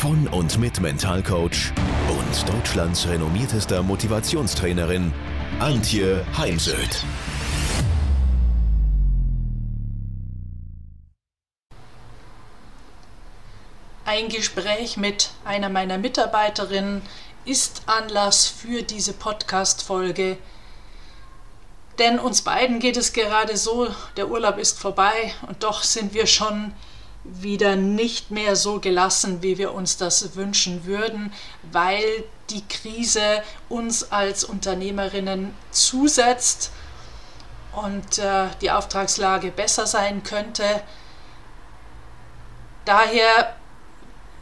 von und mit Mentalcoach und Deutschlands renommiertester Motivationstrainerin Antje Heimsöth. Ein Gespräch mit einer meiner Mitarbeiterinnen ist Anlass für diese Podcast-Folge. Denn uns beiden geht es gerade so, der Urlaub ist vorbei und doch sind wir schon wieder nicht mehr so gelassen, wie wir uns das wünschen würden, weil die Krise uns als Unternehmerinnen zusetzt und äh, die Auftragslage besser sein könnte. Daher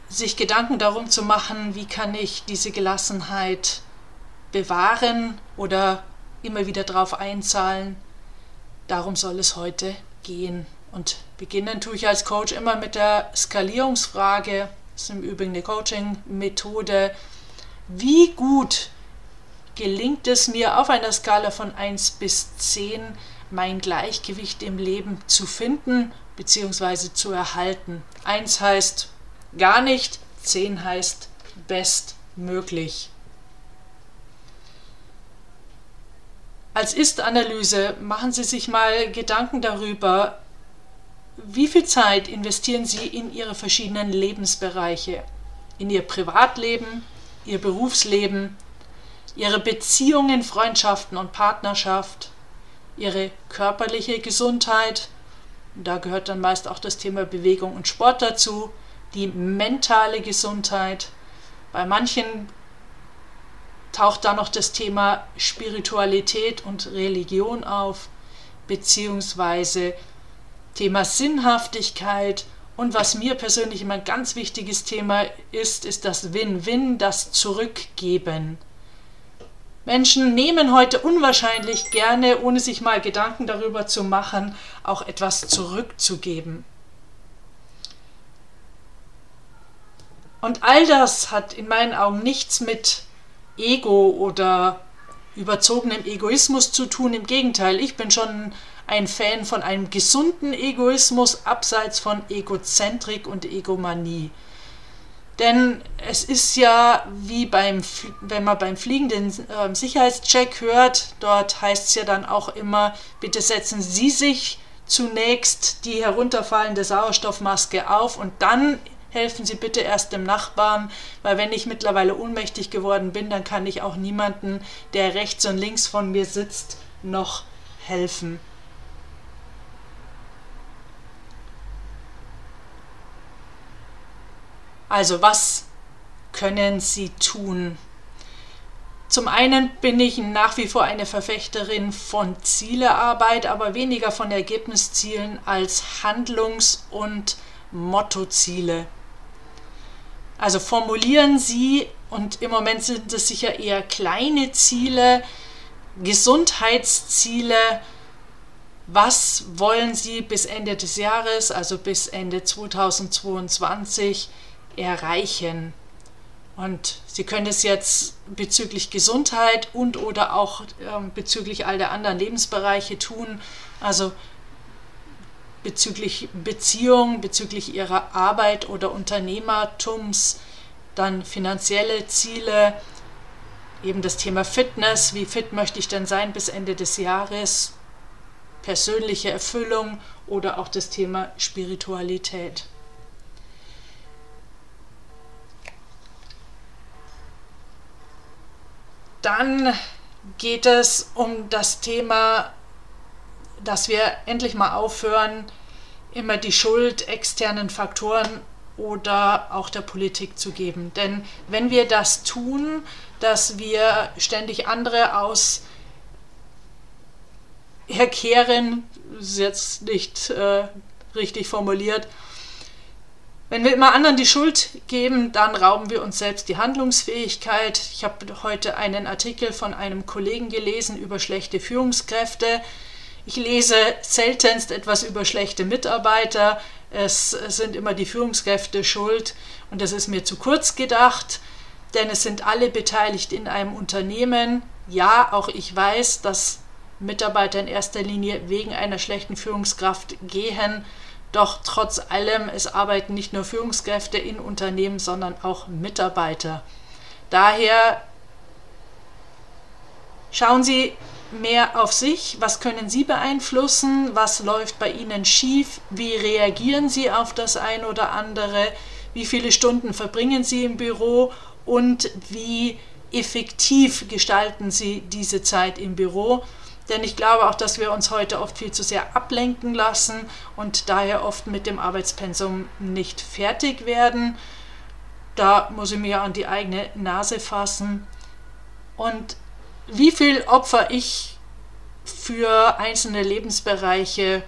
sich Gedanken darum zu machen, wie kann ich diese Gelassenheit bewahren oder immer wieder darauf einzahlen. Darum soll es heute gehen. Und beginnen tue ich als Coach immer mit der Skalierungsfrage. Das ist im Übrigen eine Coaching-Methode. Wie gut gelingt es mir auf einer Skala von 1 bis 10 mein Gleichgewicht im Leben zu finden bzw. zu erhalten? 1 heißt gar nicht, 10 heißt bestmöglich. Als Ist-Analyse machen Sie sich mal Gedanken darüber, wie viel Zeit investieren Sie in Ihre verschiedenen Lebensbereiche? In Ihr Privatleben, Ihr Berufsleben, Ihre Beziehungen, Freundschaften und Partnerschaft, Ihre körperliche Gesundheit, da gehört dann meist auch das Thema Bewegung und Sport dazu, die mentale Gesundheit. Bei manchen taucht da noch das Thema Spiritualität und Religion auf, beziehungsweise Thema Sinnhaftigkeit und was mir persönlich immer ein ganz wichtiges Thema ist, ist das Win-Win, das Zurückgeben. Menschen nehmen heute unwahrscheinlich gerne, ohne sich mal Gedanken darüber zu machen, auch etwas zurückzugeben. Und all das hat in meinen Augen nichts mit Ego oder überzogenem Egoismus zu tun. Im Gegenteil, ich bin schon ein Fan von einem gesunden Egoismus abseits von Egozentrik und Egomanie. Denn es ist ja wie beim, wenn man beim Fliegen den äh, Sicherheitscheck hört, dort heißt es ja dann auch immer, bitte setzen Sie sich zunächst die herunterfallende Sauerstoffmaske auf und dann helfen Sie bitte erst dem Nachbarn, weil wenn ich mittlerweile ohnmächtig geworden bin, dann kann ich auch niemanden, der rechts und links von mir sitzt, noch helfen. Also was können Sie tun? Zum einen bin ich nach wie vor eine Verfechterin von Zielearbeit, aber weniger von Ergebniszielen als Handlungs- und Mottoziele. Also formulieren Sie, und im Moment sind es sicher eher kleine Ziele, Gesundheitsziele, was wollen Sie bis Ende des Jahres, also bis Ende 2022, erreichen. Und Sie können es jetzt bezüglich Gesundheit und oder auch äh, bezüglich all der anderen Lebensbereiche tun. Also bezüglich Beziehung, bezüglich Ihrer Arbeit oder Unternehmertums, dann finanzielle Ziele, eben das Thema Fitness, wie fit möchte ich denn sein bis Ende des Jahres, persönliche Erfüllung oder auch das Thema Spiritualität. Dann geht es um das Thema, dass wir endlich mal aufhören, immer die Schuld externen Faktoren oder auch der Politik zu geben. Denn wenn wir das tun, dass wir ständig andere aus herkehren, ist jetzt nicht äh, richtig formuliert, Wenn wir immer anderen die Schuld geben, dann rauben wir uns selbst die Handlungsfähigkeit. Ich habe heute einen Artikel von einem Kollegen gelesen über schlechte Führungskräfte. Ich lese seltenst etwas über schlechte Mitarbeiter. Es sind immer die Führungskräfte schuld und das ist mir zu kurz gedacht, denn es sind alle beteiligt in einem Unternehmen. Ja, auch ich weiß, dass Mitarbeiter in erster Linie wegen einer schlechten Führungskraft gehen. Doch trotz allem, es arbeiten nicht nur Führungskräfte in Unternehmen, sondern auch Mitarbeiter. Daher schauen Sie mehr auf sich, was können Sie beeinflussen, was läuft bei Ihnen schief, wie reagieren Sie auf das ein oder andere, wie viele Stunden verbringen Sie im Büro? Und wie effektiv gestalten Sie diese Zeit im Büro. Denn ich glaube auch, dass wir uns heute oft viel zu sehr ablenken lassen und daher oft mit dem Arbeitspensum nicht fertig werden. Da muss ich mir an die eigene Nase fassen. Und wie viel opfer ich für einzelne Lebensbereiche?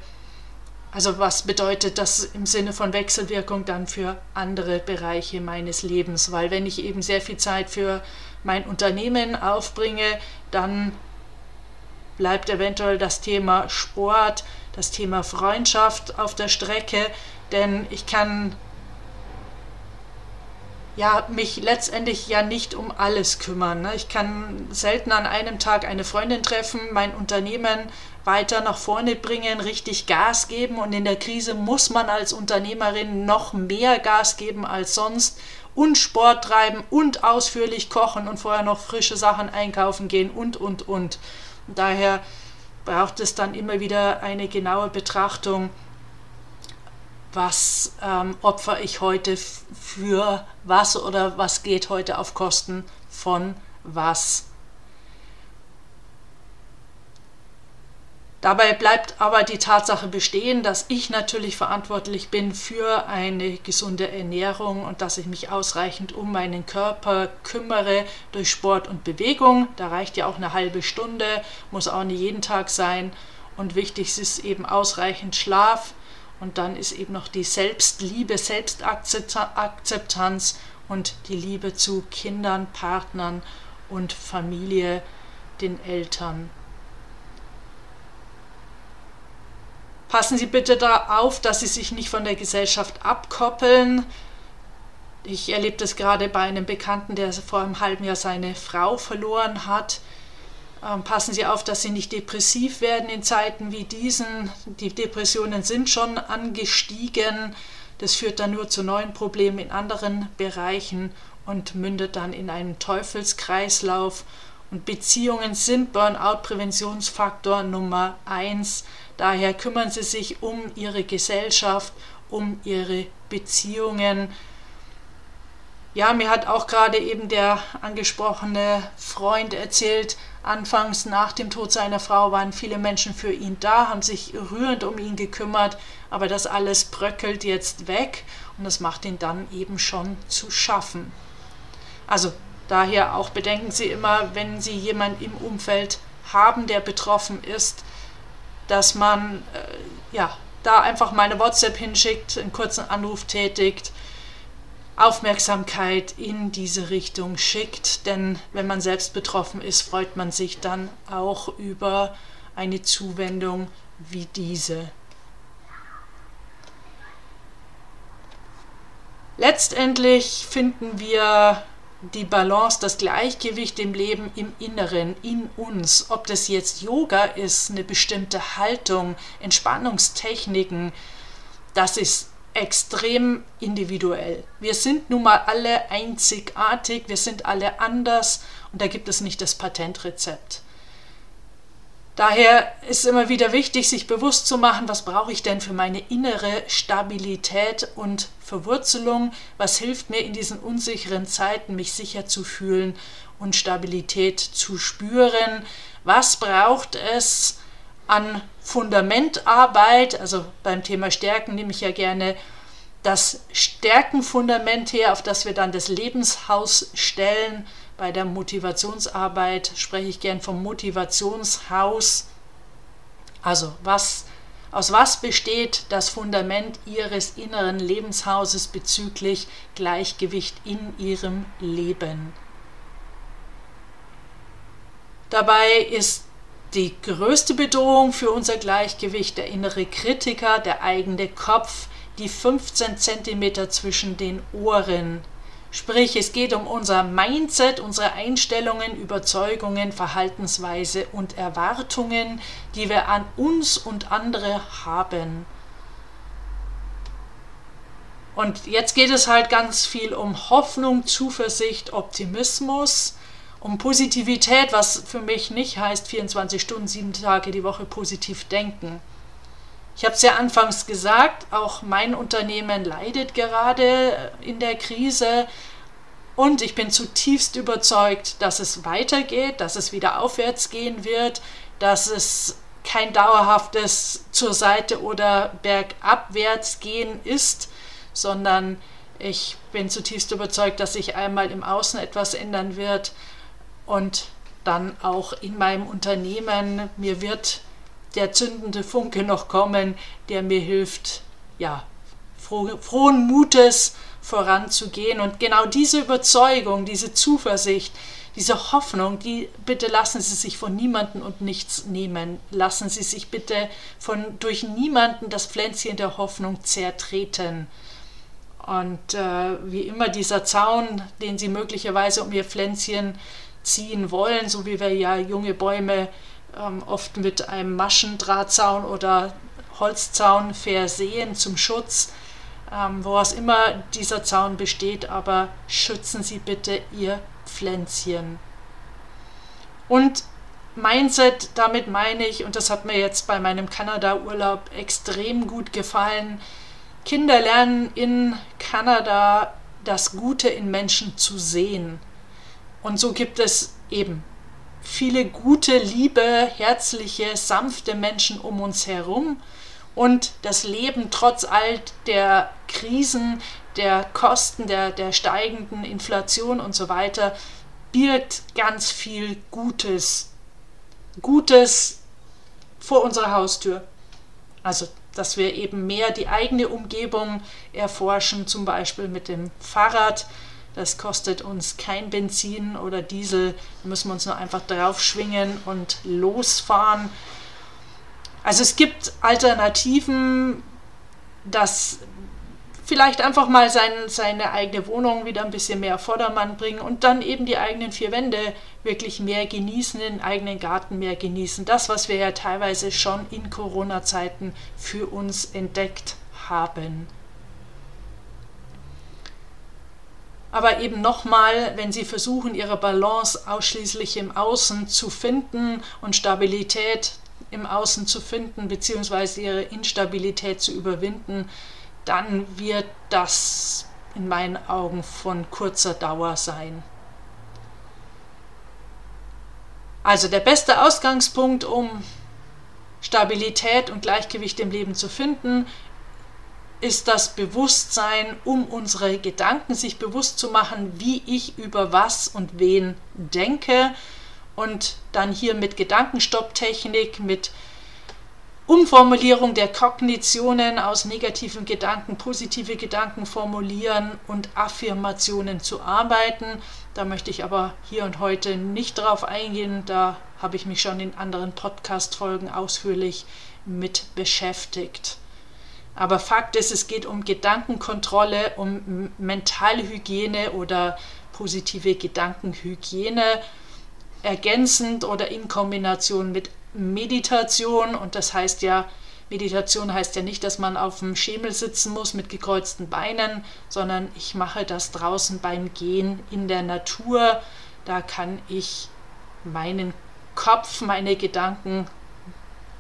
Also was bedeutet das im Sinne von Wechselwirkung dann für andere Bereiche meines Lebens? Weil wenn ich eben sehr viel Zeit für mein Unternehmen aufbringe, dann bleibt eventuell das Thema Sport, das Thema Freundschaft auf der Strecke, denn ich kann ja, mich letztendlich ja nicht um alles kümmern. Ne? Ich kann selten an einem Tag eine Freundin treffen, mein Unternehmen weiter nach vorne bringen, richtig Gas geben und in der Krise muss man als Unternehmerin noch mehr Gas geben als sonst und Sport treiben und ausführlich kochen und vorher noch frische Sachen einkaufen gehen und, und, und. Daher braucht es dann immer wieder eine genaue Betrachtung, was ähm, opfer ich heute für was oder was geht heute auf Kosten von was. Dabei bleibt aber die Tatsache bestehen, dass ich natürlich verantwortlich bin für eine gesunde Ernährung und dass ich mich ausreichend um meinen Körper kümmere durch Sport und Bewegung. Da reicht ja auch eine halbe Stunde, muss auch nicht jeden Tag sein. Und wichtig ist eben ausreichend Schlaf. Und dann ist eben noch die Selbstliebe, Selbstakzeptanz und die Liebe zu Kindern, Partnern und Familie, den Eltern. Passen Sie bitte da auf, dass Sie sich nicht von der Gesellschaft abkoppeln. Ich erlebe das gerade bei einem Bekannten, der vor einem halben Jahr seine Frau verloren hat. Ähm, passen Sie auf, dass Sie nicht depressiv werden in Zeiten wie diesen. Die Depressionen sind schon angestiegen. Das führt dann nur zu neuen Problemen in anderen Bereichen und mündet dann in einen Teufelskreislauf. Und Beziehungen sind Burnout-Präventionsfaktor Nummer eins. Daher kümmern Sie sich um Ihre Gesellschaft, um Ihre Beziehungen. Ja, mir hat auch gerade eben der angesprochene Freund erzählt, anfangs nach dem Tod seiner Frau waren viele Menschen für ihn da, haben sich rührend um ihn gekümmert, aber das alles bröckelt jetzt weg und das macht ihn dann eben schon zu schaffen. Also daher auch bedenken Sie immer, wenn Sie jemanden im Umfeld haben, der betroffen ist, dass man äh, ja, da einfach mal eine WhatsApp hinschickt, einen kurzen Anruf tätigt, Aufmerksamkeit in diese Richtung schickt. Denn wenn man selbst betroffen ist, freut man sich dann auch über eine Zuwendung wie diese. Letztendlich finden wir die Balance, das Gleichgewicht im Leben im Inneren, in uns, ob das jetzt Yoga ist, eine bestimmte Haltung, Entspannungstechniken, das ist extrem individuell. Wir sind nun mal alle einzigartig, wir sind alle anders und da gibt es nicht das Patentrezept. Daher ist immer wieder wichtig, sich bewusst zu machen, was brauche ich denn für meine innere Stabilität und Verwurzelung, was hilft mir in diesen unsicheren Zeiten, mich sicher zu fühlen und Stabilität zu spüren, was braucht es an Fundamentarbeit, also beim Thema Stärken nehme ich ja gerne das Stärkenfundament her, auf das wir dann das Lebenshaus stellen, bei der Motivationsarbeit spreche ich gern vom Motivationshaus. Also was Aus was besteht das Fundament Ihres inneren Lebenshauses bezüglich Gleichgewicht in Ihrem Leben? Dabei ist die größte Bedrohung für unser Gleichgewicht der innere Kritiker, der eigene Kopf, die 15 cm zwischen den Ohren. Sprich, es geht um unser Mindset, unsere Einstellungen, Überzeugungen, Verhaltensweise und Erwartungen, die wir an uns und andere haben. Und jetzt geht es halt ganz viel um Hoffnung, Zuversicht, Optimismus, um Positivität, was für mich nicht heißt 24 Stunden, sieben Tage die Woche positiv denken. Ich habe es ja anfangs gesagt, auch mein Unternehmen leidet gerade in der Krise und ich bin zutiefst überzeugt, dass es weitergeht, dass es wieder aufwärts gehen wird, dass es kein dauerhaftes zur Seite oder bergabwärts gehen ist, sondern ich bin zutiefst überzeugt, dass sich einmal im Außen etwas ändern wird und dann auch in meinem Unternehmen. Mir wird der zündende Funke noch kommen, der mir hilft, ja, froh, frohen Mutes voranzugehen. Und genau diese Überzeugung, diese Zuversicht, diese Hoffnung, die bitte lassen Sie sich von niemanden und nichts nehmen. Lassen Sie sich bitte von durch niemanden das Pflänzchen der Hoffnung zertreten. Und äh, wie immer dieser Zaun, den Sie möglicherweise um Ihr Pflänzchen ziehen wollen, so wie wir ja junge Bäume ähm, oft mit einem Maschendrahtzaun oder Holzzaun versehen zum Schutz, ähm, woraus immer dieser Zaun besteht, aber schützen Sie bitte Ihr Pflänzchen. Und Mindset, damit meine ich, und das hat mir jetzt bei meinem Kanada-Urlaub extrem gut gefallen, Kinder lernen in Kanada das Gute in Menschen zu sehen. Und so gibt es eben viele gute, liebe, herzliche, sanfte Menschen um uns herum. Und das Leben trotz all der Krisen, der Kosten, der, der steigenden Inflation und so weiter, birgt ganz viel Gutes. Gutes vor unserer Haustür. Also, dass wir eben mehr die eigene Umgebung erforschen, zum Beispiel mit dem Fahrrad, das kostet uns kein Benzin oder Diesel. Da müssen wir uns nur einfach draufschwingen und losfahren. Also es gibt Alternativen, dass vielleicht einfach mal sein, seine eigene Wohnung wieder ein bisschen mehr Vordermann bringen und dann eben die eigenen vier Wände wirklich mehr genießen, den eigenen Garten mehr genießen. Das, was wir ja teilweise schon in Corona-Zeiten für uns entdeckt haben. Aber eben nochmal, wenn sie versuchen, ihre Balance ausschließlich im Außen zu finden und Stabilität im Außen zu finden, beziehungsweise ihre Instabilität zu überwinden, dann wird das in meinen Augen von kurzer Dauer sein. Also der beste Ausgangspunkt, um Stabilität und Gleichgewicht im Leben zu finden, ist das Bewusstsein, um unsere Gedanken sich bewusst zu machen, wie ich über was und wen denke. Und dann hier mit Gedankenstopptechnik, mit Umformulierung der Kognitionen aus negativen Gedanken, positive Gedanken formulieren und Affirmationen zu arbeiten. Da möchte ich aber hier und heute nicht drauf eingehen. Da habe ich mich schon in anderen Podcast-Folgen ausführlich mit beschäftigt. Aber Fakt ist, es geht um Gedankenkontrolle, um Mentalhygiene oder positive Gedankenhygiene, ergänzend oder in Kombination mit Meditation. Und das heißt ja, Meditation heißt ja nicht, dass man auf dem Schemel sitzen muss mit gekreuzten Beinen, sondern ich mache das draußen beim Gehen in der Natur. Da kann ich meinen Kopf, meine Gedanken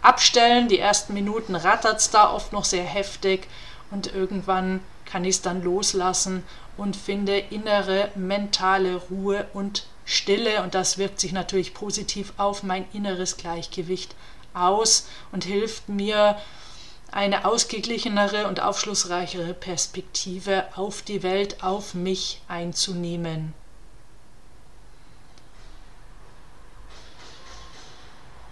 abstellen. Die ersten Minuten rattert es da oft noch sehr heftig und irgendwann kann ich es dann loslassen und finde innere mentale Ruhe und Stille und das wirkt sich natürlich positiv auf mein inneres Gleichgewicht aus und hilft mir, eine ausgeglichenere und aufschlussreichere Perspektive auf die Welt, auf mich einzunehmen.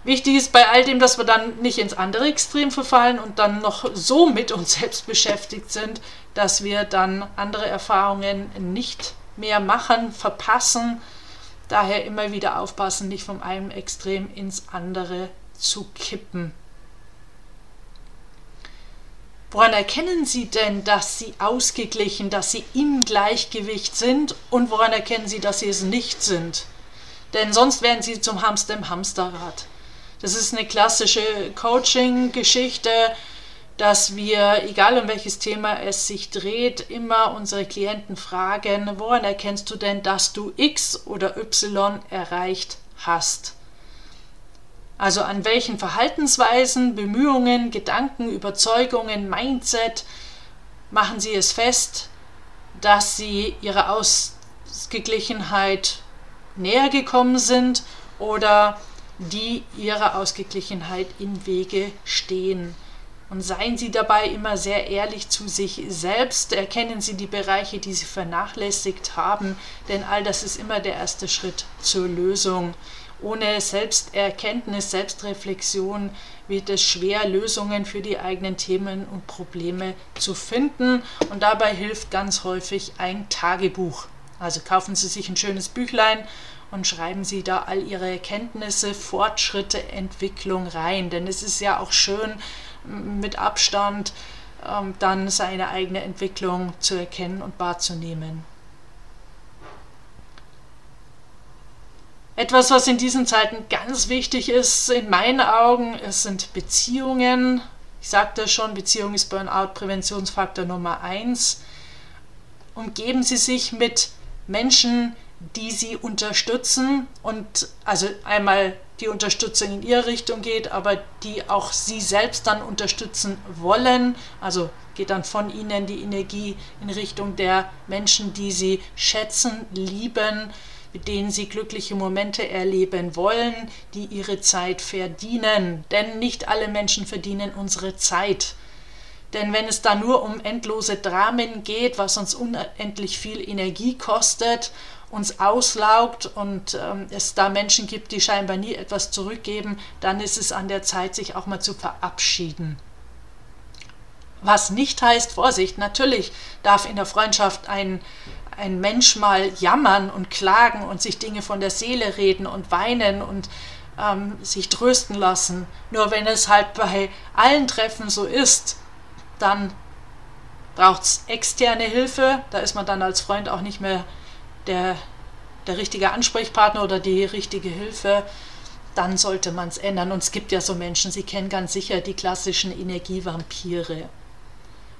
Wichtig ist bei all dem, dass wir dann nicht ins andere Extrem verfallen und dann noch so mit uns selbst beschäftigt sind, dass wir dann andere Erfahrungen nicht mehr machen, verpassen. Daher immer wieder aufpassen, nicht vom einen Extrem ins andere zu kippen. Woran erkennen Sie denn, dass Sie ausgeglichen, dass Sie im Gleichgewicht sind und woran erkennen Sie, dass Sie es nicht sind? Denn sonst werden Sie zum Hamster im Hamsterrad. Das ist eine klassische Coaching-Geschichte, dass wir, egal um welches Thema es sich dreht, immer unsere Klienten fragen, woran erkennst du denn, dass du X oder Y erreicht hast? Also an welchen Verhaltensweisen, Bemühungen, Gedanken, Überzeugungen, Mindset machen Sie es fest, dass Sie Ihrer Ausgeglichenheit näher gekommen sind oder die ihrer Ausgeglichenheit im Wege stehen. Und seien Sie dabei immer sehr ehrlich zu sich selbst, erkennen Sie die Bereiche, die Sie vernachlässigt haben, denn all das ist immer der erste Schritt zur Lösung. Ohne Selbsterkenntnis, Selbstreflexion wird es schwer, Lösungen für die eigenen Themen und Probleme zu finden. Und dabei hilft ganz häufig ein Tagebuch. Also kaufen Sie sich ein schönes Büchlein und schreiben Sie da all Ihre Erkenntnisse, Fortschritte, Entwicklung rein. Denn es ist ja auch schön, mit Abstand ähm, dann seine eigene Entwicklung zu erkennen und wahrzunehmen. Etwas, was in diesen Zeiten ganz wichtig ist, in meinen Augen, es sind Beziehungen. Ich sagte schon, Beziehung ist Burnout-Präventionsfaktor Nummer eins. Umgeben Sie sich mit Menschen, die Sie unterstützen und also einmal die Unterstützung in Ihre Richtung geht, aber die auch Sie selbst dann unterstützen wollen. Also geht dann von Ihnen die Energie in Richtung der Menschen, die Sie schätzen, lieben, mit denen sie glückliche Momente erleben wollen, die ihre Zeit verdienen. Denn nicht alle Menschen verdienen unsere Zeit. Denn wenn es da nur um endlose Dramen geht, was uns unendlich viel Energie kostet, uns auslaugt und ähm, es da Menschen gibt, die scheinbar nie etwas zurückgeben, dann ist es an der Zeit, sich auch mal zu verabschieden. Was nicht heißt, Vorsicht, natürlich darf in der Freundschaft ein ein Mensch mal jammern und klagen und sich Dinge von der Seele reden und weinen und ähm, sich trösten lassen. Nur wenn es halt bei allen Treffen so ist, dann braucht es externe Hilfe. Da ist man dann als Freund auch nicht mehr der, der richtige Ansprechpartner oder die richtige Hilfe. Dann sollte man es ändern. Und es gibt ja so Menschen, Sie kennen ganz sicher die klassischen Energievampire.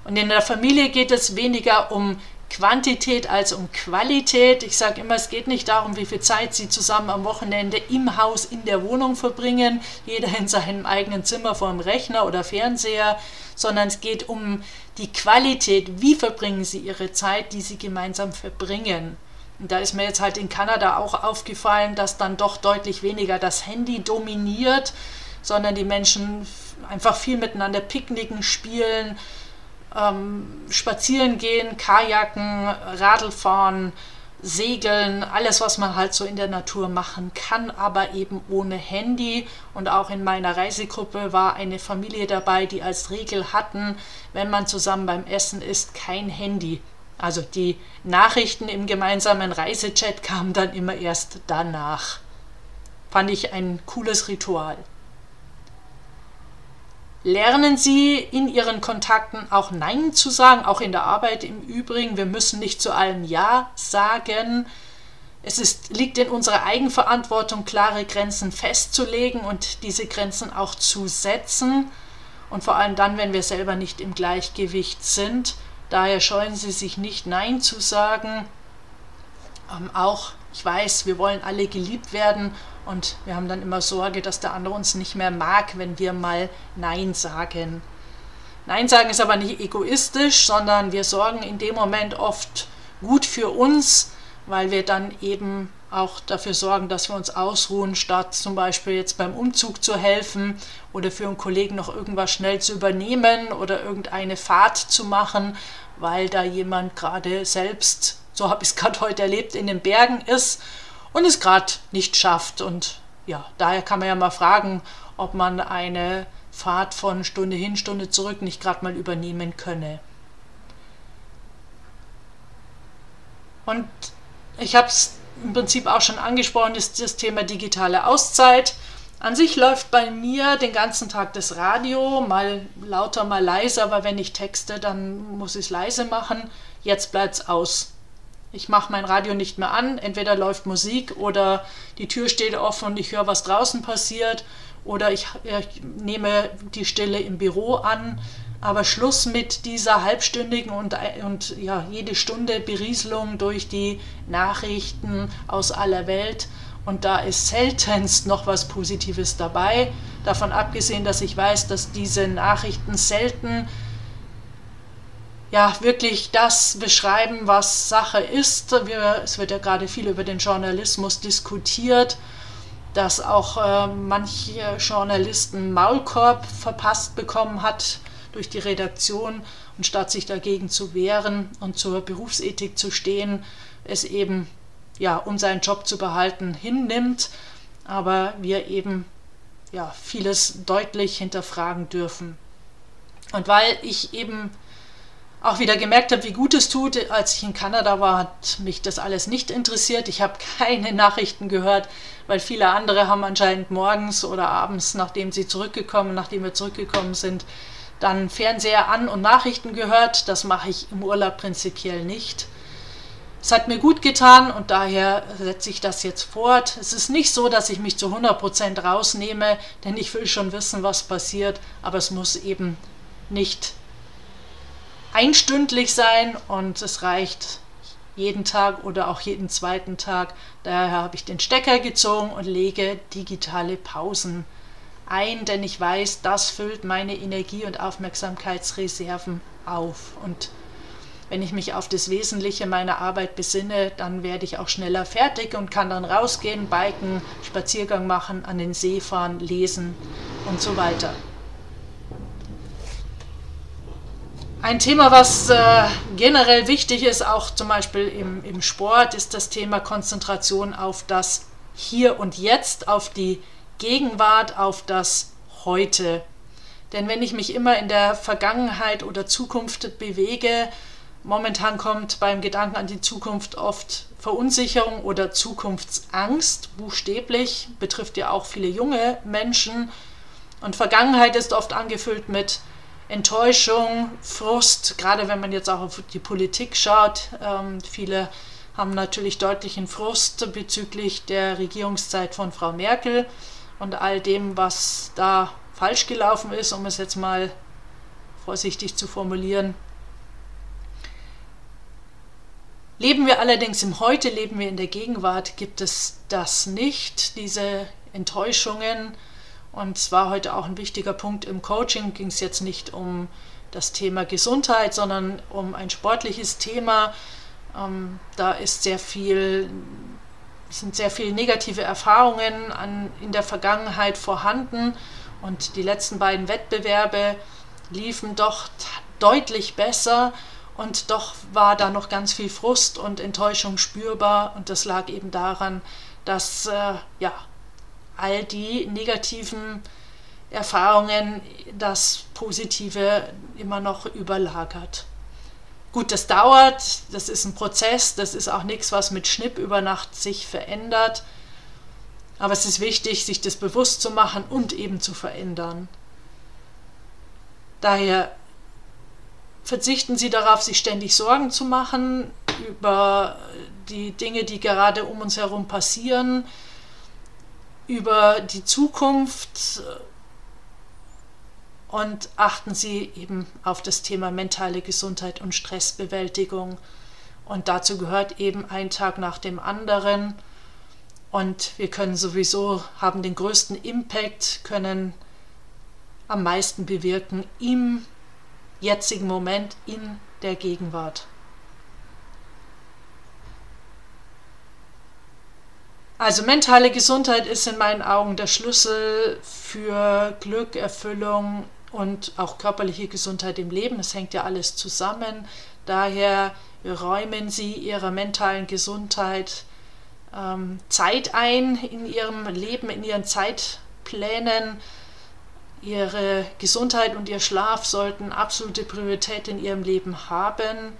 Und in der Familie geht es weniger um Quantität als um Qualität. Ich sage immer, es geht nicht darum, wie viel Zeit Sie zusammen am Wochenende im Haus, in der Wohnung verbringen, jeder in seinem eigenen Zimmer vor dem Rechner oder Fernseher, sondern es geht um die Qualität. Wie verbringen Sie Ihre Zeit, die Sie gemeinsam verbringen? Und da ist mir jetzt halt in Kanada auch aufgefallen, dass dann doch deutlich weniger das Handy dominiert, sondern die Menschen einfach viel miteinander picknicken, spielen, ähm, spazieren gehen, Kajaken, Radlfahren, Segeln, alles, was man halt so in der Natur machen kann, aber eben ohne Handy. Und auch in meiner Reisegruppe war eine Familie dabei, die als Regel hatten, wenn man zusammen beim Essen ist, kein Handy. Also die Nachrichten im gemeinsamen Reisechat kamen dann immer erst danach. Fand ich ein cooles Ritual. Lernen Sie in Ihren Kontakten auch Nein zu sagen, auch in der Arbeit im Übrigen. Wir müssen nicht zu allem Ja sagen. Es ist, liegt in unserer Eigenverantwortung, klare Grenzen festzulegen und diese Grenzen auch zu setzen. Und vor allem dann, wenn wir selber nicht im Gleichgewicht sind. Daher scheuen Sie sich nicht Nein zu sagen. Ähm, auch, ich weiß, wir wollen alle geliebt werden und wir haben dann immer Sorge, dass der andere uns nicht mehr mag, wenn wir mal Nein sagen. Nein sagen ist aber nicht egoistisch, sondern wir sorgen in dem Moment oft gut für uns, weil wir dann eben auch dafür sorgen, dass wir uns ausruhen, statt zum Beispiel jetzt beim Umzug zu helfen oder für einen Kollegen noch irgendwas schnell zu übernehmen oder irgendeine Fahrt zu machen, weil da jemand gerade selbst, so habe ich es gerade heute erlebt, in den Bergen ist und es gerade nicht schafft und ja, daher kann man ja mal fragen, ob man eine Fahrt von Stunde hin, Stunde zurück nicht gerade mal übernehmen könne. Und ich habe es im Prinzip auch schon angesprochen, ist das Thema digitale Auszeit. An sich läuft bei mir den ganzen Tag das Radio, mal lauter, mal leiser, aber wenn ich texte, dann muss ich es leise machen. Jetzt bleibt es aus. Ich mache mein Radio nicht mehr an, entweder läuft Musik oder die Tür steht offen und ich höre, was draußen passiert oder ich, ich nehme die Stille im Büro an. Aber Schluss mit dieser halbstündigen und, und ja, jede Stunde Berieselung durch die Nachrichten aus aller Welt. Und da ist seltenst noch was Positives dabei. Davon abgesehen, dass ich weiß, dass diese Nachrichten selten ja wirklich das beschreiben, was Sache ist. Wir, es wird ja gerade viel über den Journalismus diskutiert dass auch äh, manche Journalisten Maulkorb verpasst bekommen hat durch die Redaktion und statt sich dagegen zu wehren und zur Berufsethik zu stehen, es eben ja, um seinen Job zu behalten, hinnimmt, aber wir eben ja, vieles deutlich hinterfragen dürfen. Und weil ich eben auch wieder gemerkt habe, wie gut es tut. Als ich in Kanada war, hat mich das alles nicht interessiert. Ich habe keine Nachrichten gehört, weil viele andere haben anscheinend morgens oder abends, nachdem sie zurückgekommen, nachdem wir zurückgekommen sind, dann Fernseher an und Nachrichten gehört. Das mache ich im Urlaub prinzipiell nicht. Es hat mir gut getan und daher setze ich das jetzt fort. Es ist nicht so, dass ich mich zu 100% rausnehme, denn ich will schon wissen, was passiert, aber es muss eben nicht einstündlich sein und es reicht jeden Tag oder auch jeden zweiten Tag. Daher habe ich den Stecker gezogen und lege digitale Pausen ein, denn ich weiß, das füllt meine Energie- und Aufmerksamkeitsreserven auf. Und wenn ich mich auf das Wesentliche meiner Arbeit besinne, dann werde ich auch schneller fertig und kann dann rausgehen, biken, Spaziergang machen, an den See fahren, lesen und so weiter. Ein Thema, was äh, generell wichtig ist, auch zum Beispiel im, im Sport, ist das Thema Konzentration auf das Hier und Jetzt, auf die Gegenwart, auf das Heute. Denn wenn ich mich immer in der Vergangenheit oder Zukunft bewege, momentan kommt beim Gedanken an die Zukunft oft Verunsicherung oder Zukunftsangst, buchstäblich, betrifft ja auch viele junge Menschen. Und Vergangenheit ist oft angefüllt mit Enttäuschung, Frust, gerade wenn man jetzt auch auf die Politik schaut. Ähm, viele haben natürlich deutlichen Frust bezüglich der Regierungszeit von Frau Merkel und all dem, was da falsch gelaufen ist, um es jetzt mal vorsichtig zu formulieren. Leben wir allerdings im Heute, leben wir in der Gegenwart, gibt es das nicht, diese Enttäuschungen, und zwar heute auch ein wichtiger Punkt im Coaching, ging es jetzt nicht um das Thema Gesundheit, sondern um ein sportliches Thema. Ähm, da ist sehr viel, sind sehr viele negative Erfahrungen an, in der Vergangenheit vorhanden. Und die letzten beiden Wettbewerbe liefen doch deutlich besser und doch war da noch ganz viel Frust und Enttäuschung spürbar und das lag eben daran, dass äh, ja, all die negativen Erfahrungen das Positive immer noch überlagert. Gut, das dauert, das ist ein Prozess, das ist auch nichts, was mit Schnipp über Nacht sich verändert. Aber es ist wichtig, sich das bewusst zu machen und eben zu verändern. Daher verzichten Sie darauf, sich ständig Sorgen zu machen über die Dinge, die gerade um uns herum passieren über die Zukunft und achten Sie eben auf das Thema mentale Gesundheit und Stressbewältigung. Und dazu gehört eben ein Tag nach dem anderen. Und wir können sowieso, haben den größten Impact, können am meisten bewirken im jetzigen Moment, in der Gegenwart. Also mentale Gesundheit ist in meinen Augen der Schlüssel für Glück, Erfüllung und auch körperliche Gesundheit im Leben. Es hängt ja alles zusammen. Daher räumen Sie Ihrer mentalen Gesundheit ähm, Zeit ein in ihrem Leben, in ihren Zeitplänen. Ihre Gesundheit und ihr Schlaf sollten absolute Priorität in ihrem Leben haben.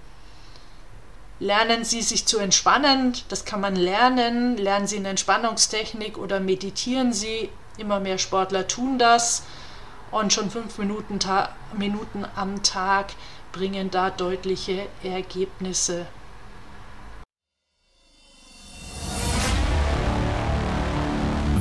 Lernen Sie sich zu entspannen, das kann man lernen. Lernen Sie eine Entspannungstechnik oder meditieren Sie. Immer mehr Sportler tun das. Und schon fünf Minuten, Minuten am Tag bringen da deutliche Ergebnisse.